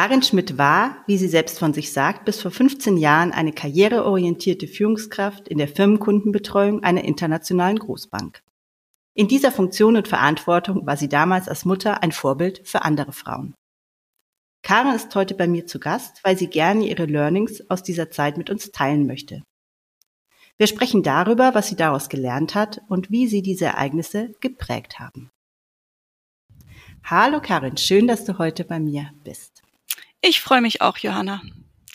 Karin Schmidt war, wie sie selbst von sich sagt, bis vor 15 Jahren eine karriereorientierte Führungskraft in der Firmenkundenbetreuung einer internationalen Großbank. In dieser Funktion und Verantwortung war sie damals als Mutter ein Vorbild für andere Frauen. Karin ist heute bei mir zu Gast, weil sie gerne ihre Learnings aus dieser Zeit mit uns teilen möchte. Wir sprechen darüber, was sie daraus gelernt hat und wie sie diese Ereignisse geprägt haben. Hallo Karin, schön, dass du heute bei mir bist. Ich freue mich auch, Johanna.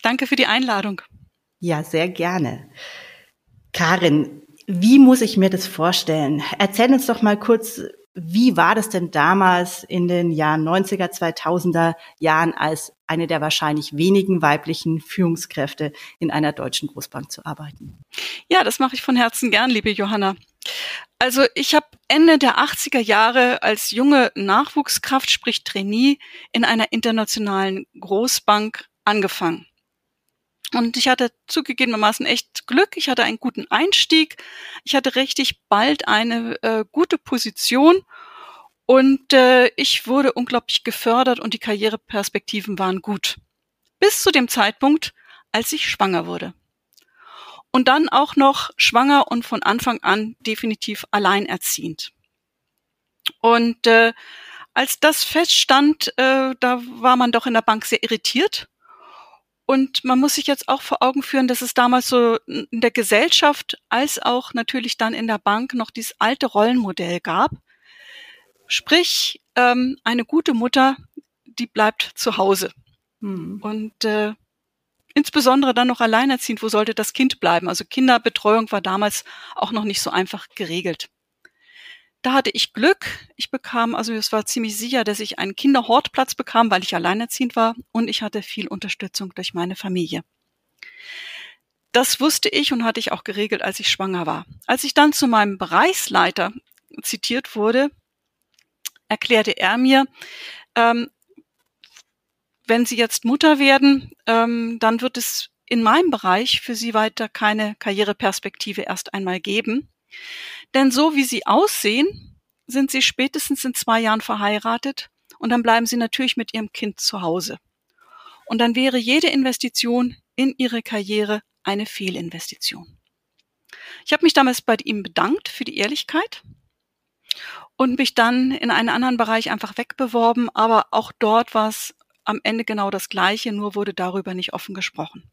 Danke für die Einladung. Ja, sehr gerne. Karin, wie muss ich mir das vorstellen? Erzähl uns doch mal kurz, wie war das denn damals in den Jahren 90er, 2000er Jahren als eine der wahrscheinlich wenigen weiblichen Führungskräfte in einer deutschen Großbank zu arbeiten? Ja, das mache ich von Herzen gern, liebe Johanna. Also ich habe Ende der 80er Jahre als junge Nachwuchskraft, sprich Trainee, in einer internationalen Großbank angefangen. Und ich hatte zugegebenermaßen echt Glück. Ich hatte einen guten Einstieg. Ich hatte richtig bald eine äh, gute Position. Und äh, ich wurde unglaublich gefördert und die Karriereperspektiven waren gut. Bis zu dem Zeitpunkt, als ich schwanger wurde. Und dann auch noch schwanger und von Anfang an definitiv alleinerziehend. Und äh, als das feststand, äh, da war man doch in der Bank sehr irritiert. Und man muss sich jetzt auch vor Augen führen, dass es damals so in der Gesellschaft als auch natürlich dann in der Bank noch dieses alte Rollenmodell gab. Sprich, ähm, eine gute Mutter, die bleibt zu Hause. Hm. Und äh, insbesondere dann noch alleinerziehend, wo sollte das Kind bleiben? Also Kinderbetreuung war damals auch noch nicht so einfach geregelt. Da hatte ich Glück. Ich bekam, also es war ziemlich sicher, dass ich einen Kinderhortplatz bekam, weil ich alleinerziehend war und ich hatte viel Unterstützung durch meine Familie. Das wusste ich und hatte ich auch geregelt, als ich schwanger war. Als ich dann zu meinem Bereichsleiter zitiert wurde, erklärte er mir, ähm, wenn Sie jetzt Mutter werden, ähm, dann wird es in meinem Bereich für Sie weiter keine Karriereperspektive erst einmal geben. Denn so wie Sie aussehen, sind Sie spätestens in zwei Jahren verheiratet und dann bleiben Sie natürlich mit Ihrem Kind zu Hause. Und dann wäre jede Investition in Ihre Karriere eine Fehlinvestition. Ich habe mich damals bei ihm bedankt für die Ehrlichkeit und mich dann in einen anderen Bereich einfach wegbeworben, aber auch dort war es am Ende genau das Gleiche, nur wurde darüber nicht offen gesprochen.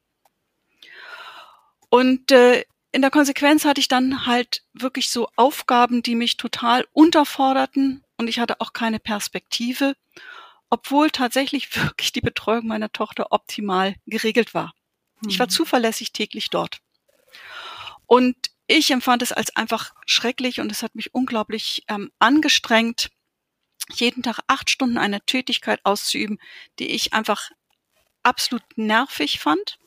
Und äh, in der Konsequenz hatte ich dann halt wirklich so Aufgaben, die mich total unterforderten und ich hatte auch keine Perspektive, obwohl tatsächlich wirklich die Betreuung meiner Tochter optimal geregelt war. Mhm. Ich war mhm. zuverlässig täglich dort. Und ich empfand es als einfach schrecklich und es hat mich unglaublich ähm, angestrengt, jeden Tag acht Stunden eine Tätigkeit auszuüben, die ich einfach absolut nervig fand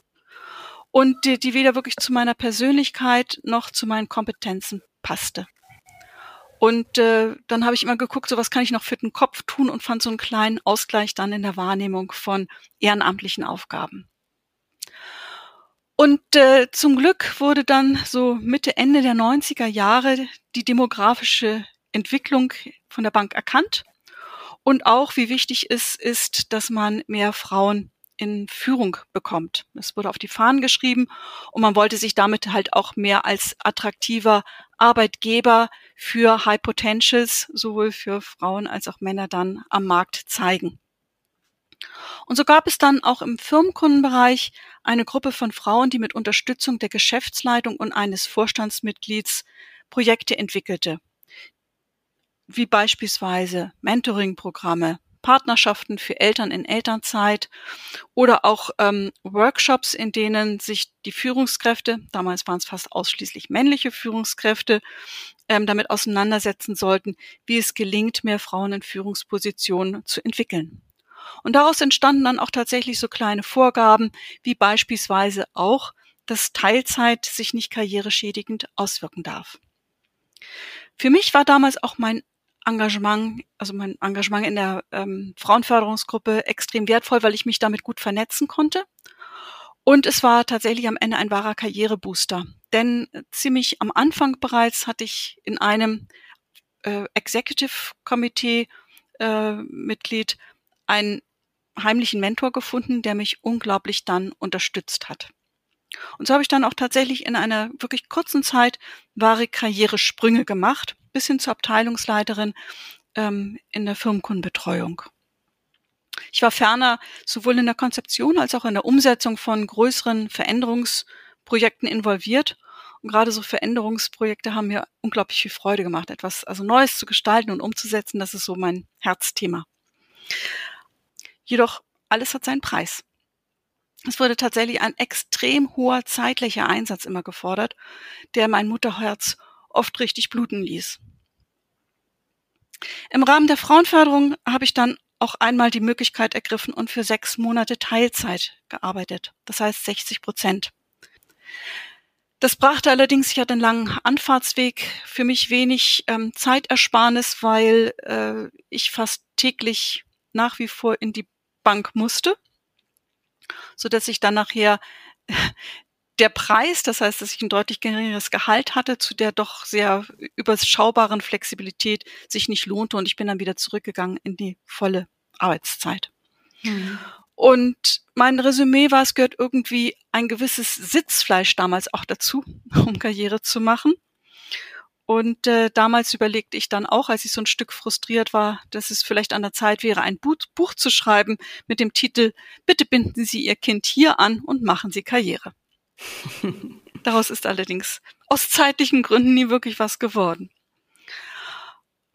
und die, die weder wirklich zu meiner Persönlichkeit noch zu meinen Kompetenzen passte. Und äh, dann habe ich immer geguckt, so was kann ich noch für den Kopf tun und fand so einen kleinen Ausgleich dann in der Wahrnehmung von ehrenamtlichen Aufgaben. Und äh, zum Glück wurde dann so Mitte, Ende der 90er Jahre die demografische Entwicklung von der Bank erkannt und auch, wie wichtig es ist, dass man mehr Frauen in Führung bekommt. Es wurde auf die Fahnen geschrieben und man wollte sich damit halt auch mehr als attraktiver Arbeitgeber für High Potentials, sowohl für Frauen als auch Männer dann am Markt zeigen. Und so gab es dann auch im Firmenkundenbereich eine Gruppe von Frauen, die mit Unterstützung der Geschäftsleitung und eines Vorstandsmitglieds Projekte entwickelte wie beispielsweise Mentoring-Programme, Partnerschaften für Eltern in Elternzeit oder auch ähm, Workshops, in denen sich die Führungskräfte, damals waren es fast ausschließlich männliche Führungskräfte, ähm, damit auseinandersetzen sollten, wie es gelingt, mehr Frauen in Führungspositionen zu entwickeln. Und daraus entstanden dann auch tatsächlich so kleine Vorgaben, wie beispielsweise auch, dass Teilzeit sich nicht karriereschädigend auswirken darf. Für mich war damals auch mein Engagement, also mein Engagement in der ähm, Frauenförderungsgruppe extrem wertvoll, weil ich mich damit gut vernetzen konnte. Und es war tatsächlich am Ende ein wahrer Karrierebooster. Denn ziemlich am Anfang bereits hatte ich in einem äh, Executive Committee äh, Mitglied einen heimlichen Mentor gefunden, der mich unglaublich dann unterstützt hat. Und so habe ich dann auch tatsächlich in einer wirklich kurzen Zeit wahre Karrieresprünge gemacht, bis hin zur Abteilungsleiterin ähm, in der Firmenkundenbetreuung. Ich war ferner sowohl in der Konzeption als auch in der Umsetzung von größeren Veränderungsprojekten involviert. Und gerade so Veränderungsprojekte haben mir unglaublich viel Freude gemacht, etwas also Neues zu gestalten und umzusetzen. Das ist so mein Herzthema. Jedoch alles hat seinen Preis. Es wurde tatsächlich ein extrem hoher zeitlicher Einsatz immer gefordert, der mein Mutterherz oft richtig bluten ließ. Im Rahmen der Frauenförderung habe ich dann auch einmal die Möglichkeit ergriffen und für sechs Monate Teilzeit gearbeitet. Das heißt 60 Prozent. Das brachte allerdings, ich hatte einen langen Anfahrtsweg, für mich wenig ähm, Zeitersparnis, weil äh, ich fast täglich nach wie vor in die Bank musste so dass ich dann nachher der Preis, das heißt, dass ich ein deutlich geringeres Gehalt hatte, zu der doch sehr überschaubaren Flexibilität sich nicht lohnte und ich bin dann wieder zurückgegangen in die volle Arbeitszeit. Mhm. Und mein Resümee war, es gehört irgendwie ein gewisses Sitzfleisch damals auch dazu, um Karriere zu machen. Und äh, damals überlegte ich dann auch, als ich so ein Stück frustriert war, dass es vielleicht an der Zeit wäre, ein Buch, Buch zu schreiben mit dem Titel Bitte binden Sie Ihr Kind hier an und machen Sie Karriere. Daraus ist allerdings aus zeitlichen Gründen nie wirklich was geworden.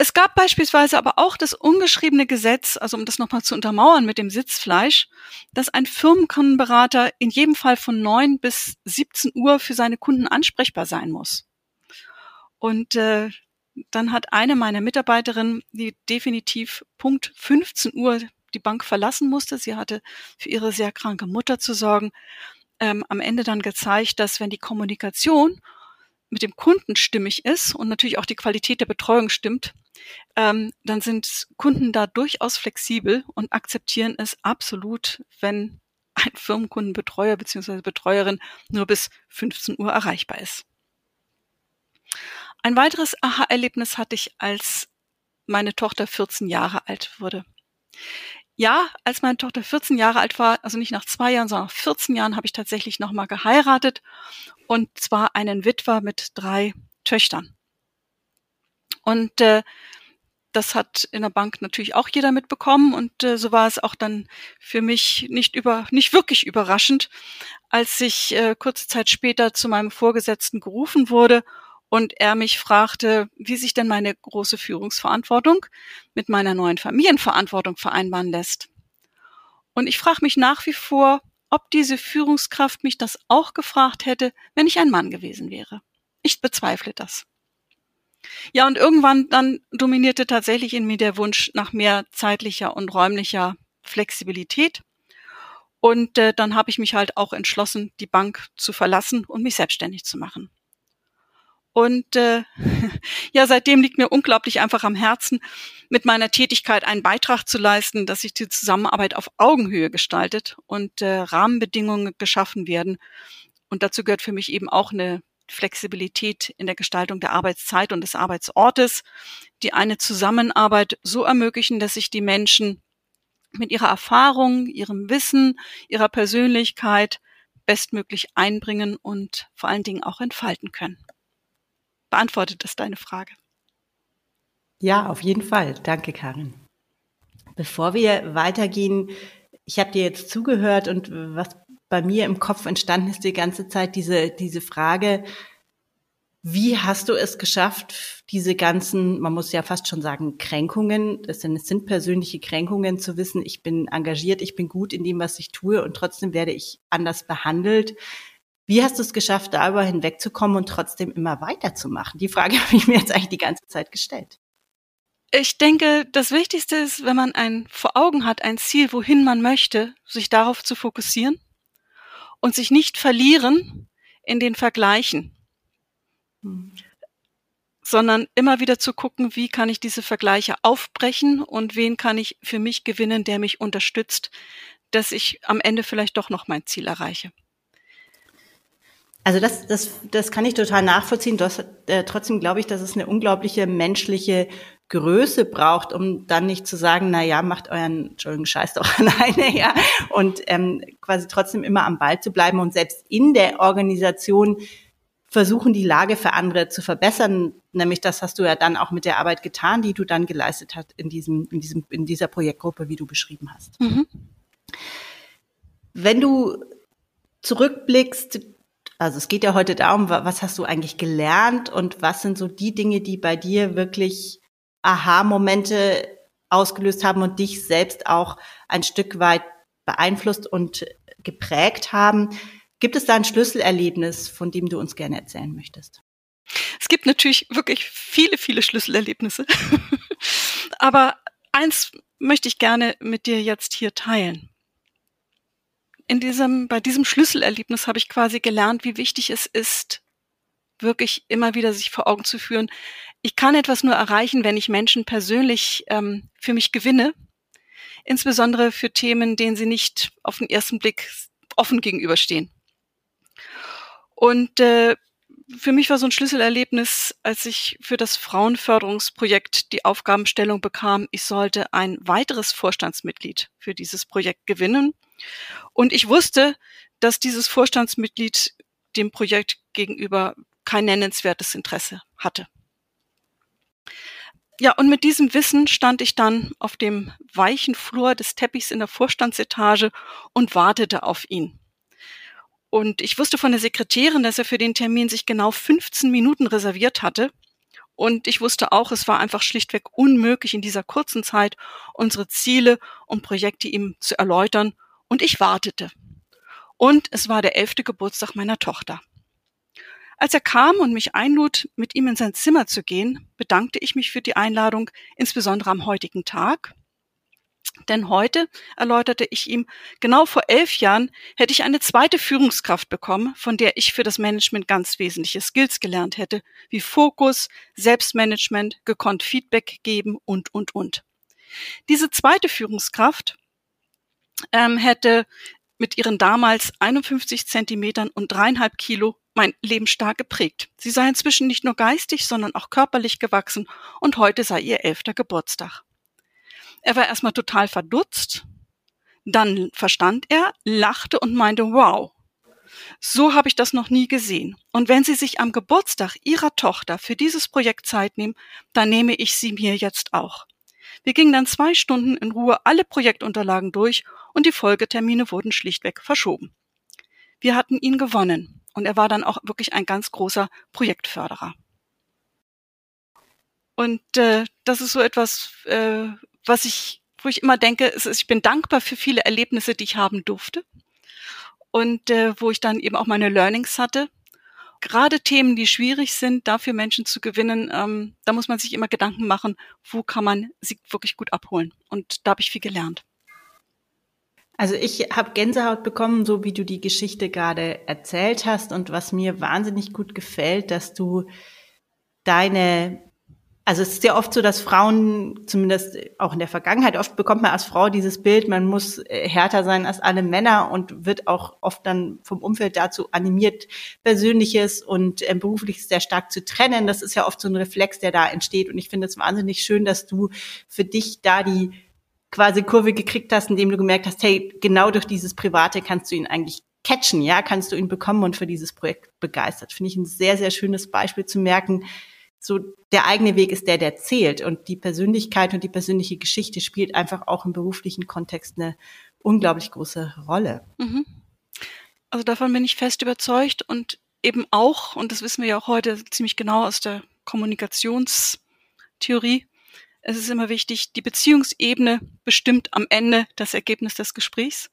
Es gab beispielsweise aber auch das ungeschriebene Gesetz, also um das nochmal zu untermauern mit dem Sitzfleisch, dass ein Firmenkundenberater in jedem Fall von 9 bis 17 Uhr für seine Kunden ansprechbar sein muss. Und äh, dann hat eine meiner Mitarbeiterinnen, die definitiv Punkt 15 Uhr die Bank verlassen musste, sie hatte für ihre sehr kranke Mutter zu sorgen, ähm, am Ende dann gezeigt, dass wenn die Kommunikation mit dem Kunden stimmig ist und natürlich auch die Qualität der Betreuung stimmt, ähm, dann sind Kunden da durchaus flexibel und akzeptieren es absolut, wenn ein Firmenkundenbetreuer bzw. Betreuerin nur bis 15 Uhr erreichbar ist. Ein weiteres Aha-Erlebnis hatte ich, als meine Tochter 14 Jahre alt wurde. Ja, als meine Tochter 14 Jahre alt war, also nicht nach zwei Jahren, sondern nach 14 Jahren, habe ich tatsächlich nochmal geheiratet und zwar einen Witwer mit drei Töchtern. Und äh, das hat in der Bank natürlich auch jeder mitbekommen und äh, so war es auch dann für mich nicht über nicht wirklich überraschend, als ich äh, kurze Zeit später zu meinem Vorgesetzten gerufen wurde und er mich fragte, wie sich denn meine große Führungsverantwortung mit meiner neuen Familienverantwortung vereinbaren lässt. Und ich frage mich nach wie vor, ob diese Führungskraft mich das auch gefragt hätte, wenn ich ein Mann gewesen wäre. Ich bezweifle das. Ja, und irgendwann dann dominierte tatsächlich in mir der Wunsch nach mehr zeitlicher und räumlicher Flexibilität. Und äh, dann habe ich mich halt auch entschlossen, die Bank zu verlassen und mich selbstständig zu machen. Und äh, ja, seitdem liegt mir unglaublich einfach am Herzen, mit meiner Tätigkeit einen Beitrag zu leisten, dass sich die Zusammenarbeit auf Augenhöhe gestaltet und äh, Rahmenbedingungen geschaffen werden. Und dazu gehört für mich eben auch eine Flexibilität in der Gestaltung der Arbeitszeit und des Arbeitsortes, die eine Zusammenarbeit so ermöglichen, dass sich die Menschen mit ihrer Erfahrung, ihrem Wissen, ihrer Persönlichkeit bestmöglich einbringen und vor allen Dingen auch entfalten können. Beantwortet das deine Frage? Ja, auf jeden Fall. Danke, Karin. Bevor wir weitergehen, ich habe dir jetzt zugehört und was bei mir im Kopf entstanden ist die ganze Zeit diese, diese Frage, wie hast du es geschafft, diese ganzen, man muss ja fast schon sagen, Kränkungen, das sind, es sind persönliche Kränkungen, zu wissen, ich bin engagiert, ich bin gut in dem, was ich tue und trotzdem werde ich anders behandelt. Wie hast du es geschafft, darüber hinwegzukommen und trotzdem immer weiterzumachen? Die Frage habe ich mir jetzt eigentlich die ganze Zeit gestellt. Ich denke, das Wichtigste ist, wenn man ein vor Augen hat, ein Ziel, wohin man möchte, sich darauf zu fokussieren und sich nicht verlieren in den Vergleichen, hm. sondern immer wieder zu gucken, wie kann ich diese Vergleiche aufbrechen und wen kann ich für mich gewinnen, der mich unterstützt, dass ich am Ende vielleicht doch noch mein Ziel erreiche. Also das, das, das kann ich total nachvollziehen. Das, äh, trotzdem glaube ich, dass es eine unglaubliche menschliche Größe braucht, um dann nicht zu sagen, na ja, macht euren Entschuldigung, Scheiß doch alleine, ja, und ähm, quasi trotzdem immer am Ball zu bleiben und selbst in der Organisation versuchen, die Lage für andere zu verbessern. Nämlich das hast du ja dann auch mit der Arbeit getan, die du dann geleistet hast in diesem, in diesem, in dieser Projektgruppe, wie du beschrieben hast. Mhm. Wenn du zurückblickst, also es geht ja heute darum, was hast du eigentlich gelernt und was sind so die Dinge, die bei dir wirklich Aha-Momente ausgelöst haben und dich selbst auch ein Stück weit beeinflusst und geprägt haben. Gibt es da ein Schlüsselerlebnis, von dem du uns gerne erzählen möchtest? Es gibt natürlich wirklich viele, viele Schlüsselerlebnisse. Aber eins möchte ich gerne mit dir jetzt hier teilen. In diesem, bei diesem Schlüsselerlebnis habe ich quasi gelernt, wie wichtig es ist, wirklich immer wieder sich vor Augen zu führen, ich kann etwas nur erreichen, wenn ich Menschen persönlich ähm, für mich gewinne, insbesondere für Themen, denen sie nicht auf den ersten Blick offen gegenüberstehen. Und äh, für mich war so ein Schlüsselerlebnis, als ich für das Frauenförderungsprojekt die Aufgabenstellung bekam, ich sollte ein weiteres Vorstandsmitglied für dieses Projekt gewinnen. Und ich wusste, dass dieses Vorstandsmitglied dem Projekt gegenüber kein nennenswertes Interesse hatte. Ja, und mit diesem Wissen stand ich dann auf dem weichen Flur des Teppichs in der Vorstandsetage und wartete auf ihn. Und ich wusste von der Sekretärin, dass er für den Termin sich genau 15 Minuten reserviert hatte. Und ich wusste auch, es war einfach schlichtweg unmöglich, in dieser kurzen Zeit unsere Ziele und Projekte ihm zu erläutern. Und ich wartete. Und es war der elfte Geburtstag meiner Tochter. Als er kam und mich einlud, mit ihm in sein Zimmer zu gehen, bedankte ich mich für die Einladung, insbesondere am heutigen Tag. Denn heute, erläuterte ich ihm, genau vor elf Jahren hätte ich eine zweite Führungskraft bekommen, von der ich für das Management ganz wesentliche Skills gelernt hätte, wie Fokus, Selbstmanagement, gekonnt Feedback geben und, und, und. Diese zweite Führungskraft ähm, hätte mit ihren damals 51 Zentimetern und dreieinhalb Kilo mein Leben stark geprägt. Sie sei inzwischen nicht nur geistig, sondern auch körperlich gewachsen und heute sei ihr elfter Geburtstag. Er war erstmal total verdutzt, dann verstand er, lachte und meinte, wow, so habe ich das noch nie gesehen. Und wenn Sie sich am Geburtstag Ihrer Tochter für dieses Projekt Zeit nehmen, dann nehme ich sie mir jetzt auch. Wir gingen dann zwei Stunden in Ruhe alle Projektunterlagen durch und die Folgetermine wurden schlichtweg verschoben. Wir hatten ihn gewonnen. Und er war dann auch wirklich ein ganz großer Projektförderer. Und äh, das ist so etwas, äh, was ich, wo ich immer denke, ist, ich bin dankbar für viele Erlebnisse, die ich haben durfte. Und äh, wo ich dann eben auch meine Learnings hatte. Gerade Themen, die schwierig sind, dafür Menschen zu gewinnen, ähm, da muss man sich immer Gedanken machen, wo kann man sie wirklich gut abholen. Und da habe ich viel gelernt. Also ich habe Gänsehaut bekommen, so wie du die Geschichte gerade erzählt hast und was mir wahnsinnig gut gefällt, dass du deine, also es ist ja oft so, dass Frauen, zumindest auch in der Vergangenheit, oft bekommt man als Frau dieses Bild, man muss äh, härter sein als alle Männer und wird auch oft dann vom Umfeld dazu animiert, Persönliches und äh, Berufliches sehr stark zu trennen. Das ist ja oft so ein Reflex, der da entsteht und ich finde es wahnsinnig schön, dass du für dich da die quasi Kurve gekriegt hast, indem du gemerkt hast, hey, genau durch dieses Private kannst du ihn eigentlich catchen, ja, kannst du ihn bekommen und für dieses Projekt begeistert. Finde ich ein sehr, sehr schönes Beispiel zu merken, so der eigene Weg ist der, der zählt und die Persönlichkeit und die persönliche Geschichte spielt einfach auch im beruflichen Kontext eine unglaublich große Rolle. Mhm. Also davon bin ich fest überzeugt und eben auch, und das wissen wir ja auch heute ziemlich genau aus der Kommunikationstheorie, es ist immer wichtig, die Beziehungsebene bestimmt am Ende das Ergebnis des Gesprächs.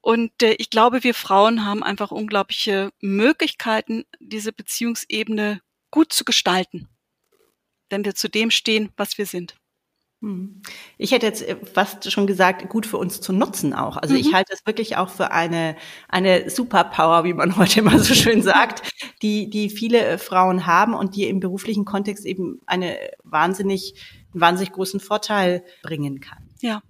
Und äh, ich glaube, wir Frauen haben einfach unglaubliche Möglichkeiten, diese Beziehungsebene gut zu gestalten. wenn wir zu dem stehen, was wir sind. Hm. Ich hätte jetzt äh, fast schon gesagt, gut für uns zu nutzen auch. Also mhm. ich halte es wirklich auch für eine, eine Superpower, wie man heute immer so schön sagt, die, die viele äh, Frauen haben und die im beruflichen Kontext eben eine wahnsinnig, einen wahnsinnig großen Vorteil bringen kann. Ja.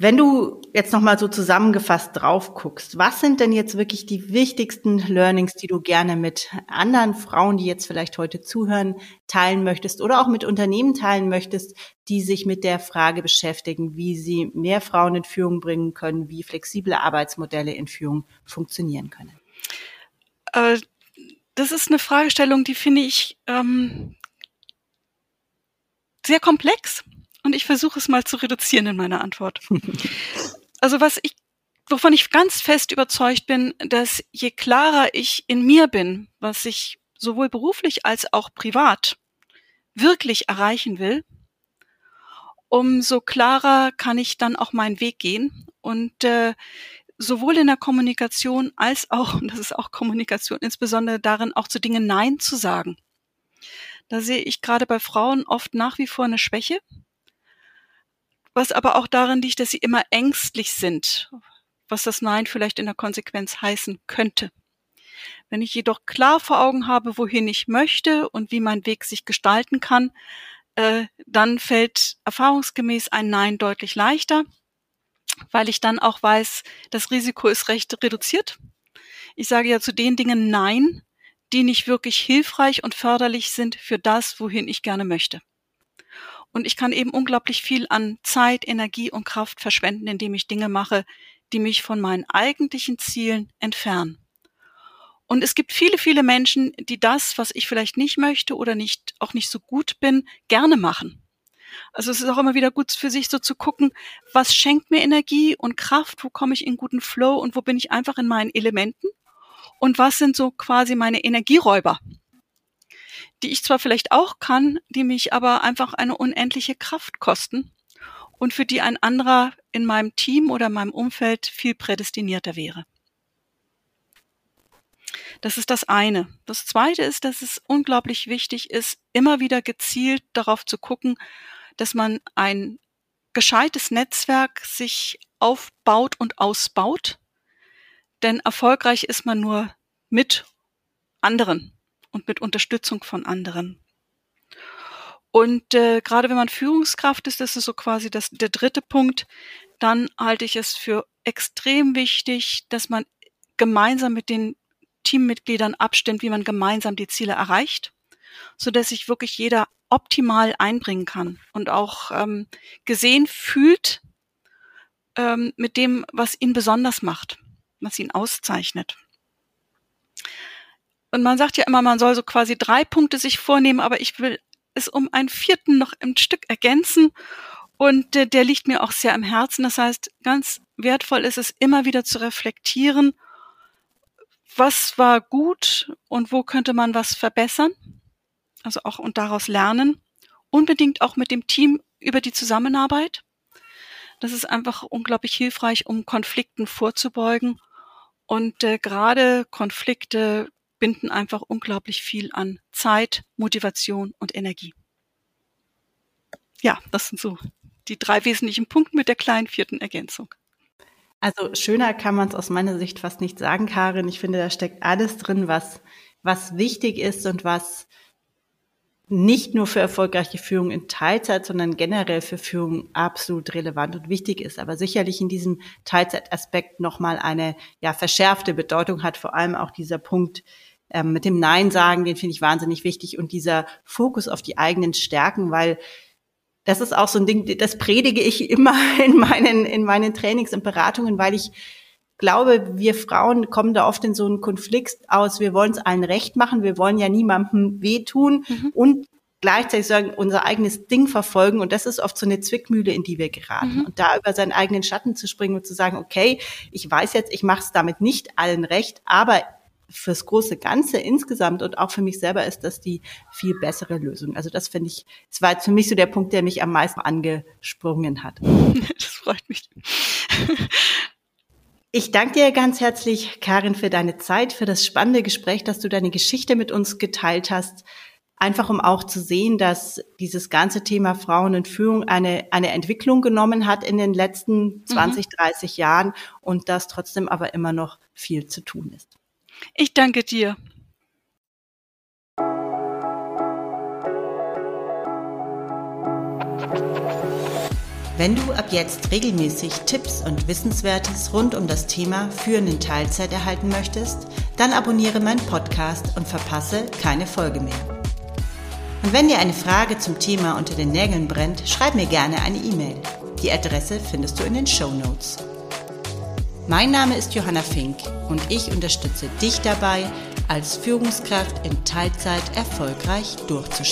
Wenn du jetzt nochmal so zusammengefasst drauf guckst, was sind denn jetzt wirklich die wichtigsten Learnings, die du gerne mit anderen Frauen, die jetzt vielleicht heute zuhören, teilen möchtest oder auch mit Unternehmen teilen möchtest, die sich mit der Frage beschäftigen, wie sie mehr Frauen in Führung bringen können, wie flexible Arbeitsmodelle in Führung funktionieren können? Äh, das ist eine Fragestellung, die finde ich ähm, sehr komplex und ich versuche es mal zu reduzieren in meiner Antwort. also was ich, wovon ich ganz fest überzeugt bin, dass je klarer ich in mir bin, was ich sowohl beruflich als auch privat wirklich erreichen will, umso klarer kann ich dann auch meinen Weg gehen und äh, sowohl in der Kommunikation als auch, und das ist auch Kommunikation, insbesondere darin auch zu Dingen Nein zu sagen. Da sehe ich gerade bei Frauen oft nach wie vor eine Schwäche, was aber auch darin liegt, dass sie immer ängstlich sind, was das Nein vielleicht in der Konsequenz heißen könnte. Wenn ich jedoch klar vor Augen habe, wohin ich möchte und wie mein Weg sich gestalten kann, äh, dann fällt erfahrungsgemäß ein Nein deutlich leichter, weil ich dann auch weiß, das Risiko ist recht reduziert. Ich sage ja zu den Dingen Nein, die nicht wirklich hilfreich und förderlich sind für das, wohin ich gerne möchte. Und ich kann eben unglaublich viel an Zeit, Energie und Kraft verschwenden, indem ich Dinge mache, die mich von meinen eigentlichen Zielen entfernen. Und es gibt viele, viele Menschen, die das, was ich vielleicht nicht möchte oder nicht, auch nicht so gut bin, gerne machen. Also es ist auch immer wieder gut für sich so zu gucken, was schenkt mir Energie und Kraft, wo komme ich in guten Flow und wo bin ich einfach in meinen Elementen und was sind so quasi meine Energieräuber die ich zwar vielleicht auch kann, die mich aber einfach eine unendliche Kraft kosten und für die ein anderer in meinem Team oder meinem Umfeld viel prädestinierter wäre. Das ist das eine. Das zweite ist, dass es unglaublich wichtig ist, immer wieder gezielt darauf zu gucken, dass man ein gescheites Netzwerk sich aufbaut und ausbaut. Denn erfolgreich ist man nur mit anderen und mit Unterstützung von anderen. Und äh, gerade wenn man Führungskraft ist, das ist so quasi das, der dritte Punkt, dann halte ich es für extrem wichtig, dass man gemeinsam mit den Teammitgliedern abstimmt, wie man gemeinsam die Ziele erreicht, so dass sich wirklich jeder optimal einbringen kann und auch ähm, gesehen fühlt ähm, mit dem, was ihn besonders macht, was ihn auszeichnet. Und man sagt ja immer, man soll so quasi drei Punkte sich vornehmen, aber ich will es um einen vierten noch im Stück ergänzen. Und äh, der liegt mir auch sehr am Herzen. Das heißt, ganz wertvoll ist es immer wieder zu reflektieren, was war gut und wo könnte man was verbessern. Also auch und daraus lernen. Unbedingt auch mit dem Team über die Zusammenarbeit. Das ist einfach unglaublich hilfreich, um Konflikten vorzubeugen. Und äh, gerade Konflikte binden einfach unglaublich viel an Zeit, Motivation und Energie. Ja, das sind so die drei wesentlichen Punkte mit der kleinen vierten Ergänzung. Also schöner kann man es aus meiner Sicht fast nicht sagen, Karin. Ich finde, da steckt alles drin, was, was wichtig ist und was nicht nur für erfolgreiche Führung in Teilzeit, sondern generell für Führung absolut relevant und wichtig ist, aber sicherlich in diesem Teilzeitaspekt nochmal eine ja, verschärfte Bedeutung hat, vor allem auch dieser Punkt, ähm, mit dem Nein sagen, den finde ich wahnsinnig wichtig und dieser Fokus auf die eigenen Stärken, weil das ist auch so ein Ding, das predige ich immer in meinen, in meinen Trainings und Beratungen, weil ich glaube, wir Frauen kommen da oft in so einen Konflikt aus, wir wollen es allen recht machen, wir wollen ja niemandem wehtun mhm. und gleichzeitig sagen, unser eigenes Ding verfolgen. Und das ist oft so eine Zwickmühle, in die wir geraten. Mhm. Und da über seinen eigenen Schatten zu springen und zu sagen, okay, ich weiß jetzt, ich mache es damit nicht allen recht, aber fürs große Ganze insgesamt und auch für mich selber ist das die viel bessere Lösung. Also das finde ich, es war jetzt für mich so der Punkt, der mich am meisten angesprungen hat. Das freut mich. Ich danke dir ganz herzlich, Karin, für deine Zeit, für das spannende Gespräch, dass du deine Geschichte mit uns geteilt hast. einfach um auch zu sehen, dass dieses ganze Thema Frauen in Führung eine, eine Entwicklung genommen hat in den letzten 20, mhm. 30 Jahren und dass trotzdem aber immer noch viel zu tun ist. Ich danke dir. Wenn du ab jetzt regelmäßig Tipps und Wissenswertes rund um das Thema Führen in Teilzeit erhalten möchtest, dann abonniere meinen Podcast und verpasse keine Folge mehr. Und wenn dir eine Frage zum Thema unter den Nägeln brennt, schreib mir gerne eine E-Mail. Die Adresse findest du in den Show Notes. Mein Name ist Johanna Fink und ich unterstütze dich dabei, als Führungskraft in Teilzeit erfolgreich durchzustarten.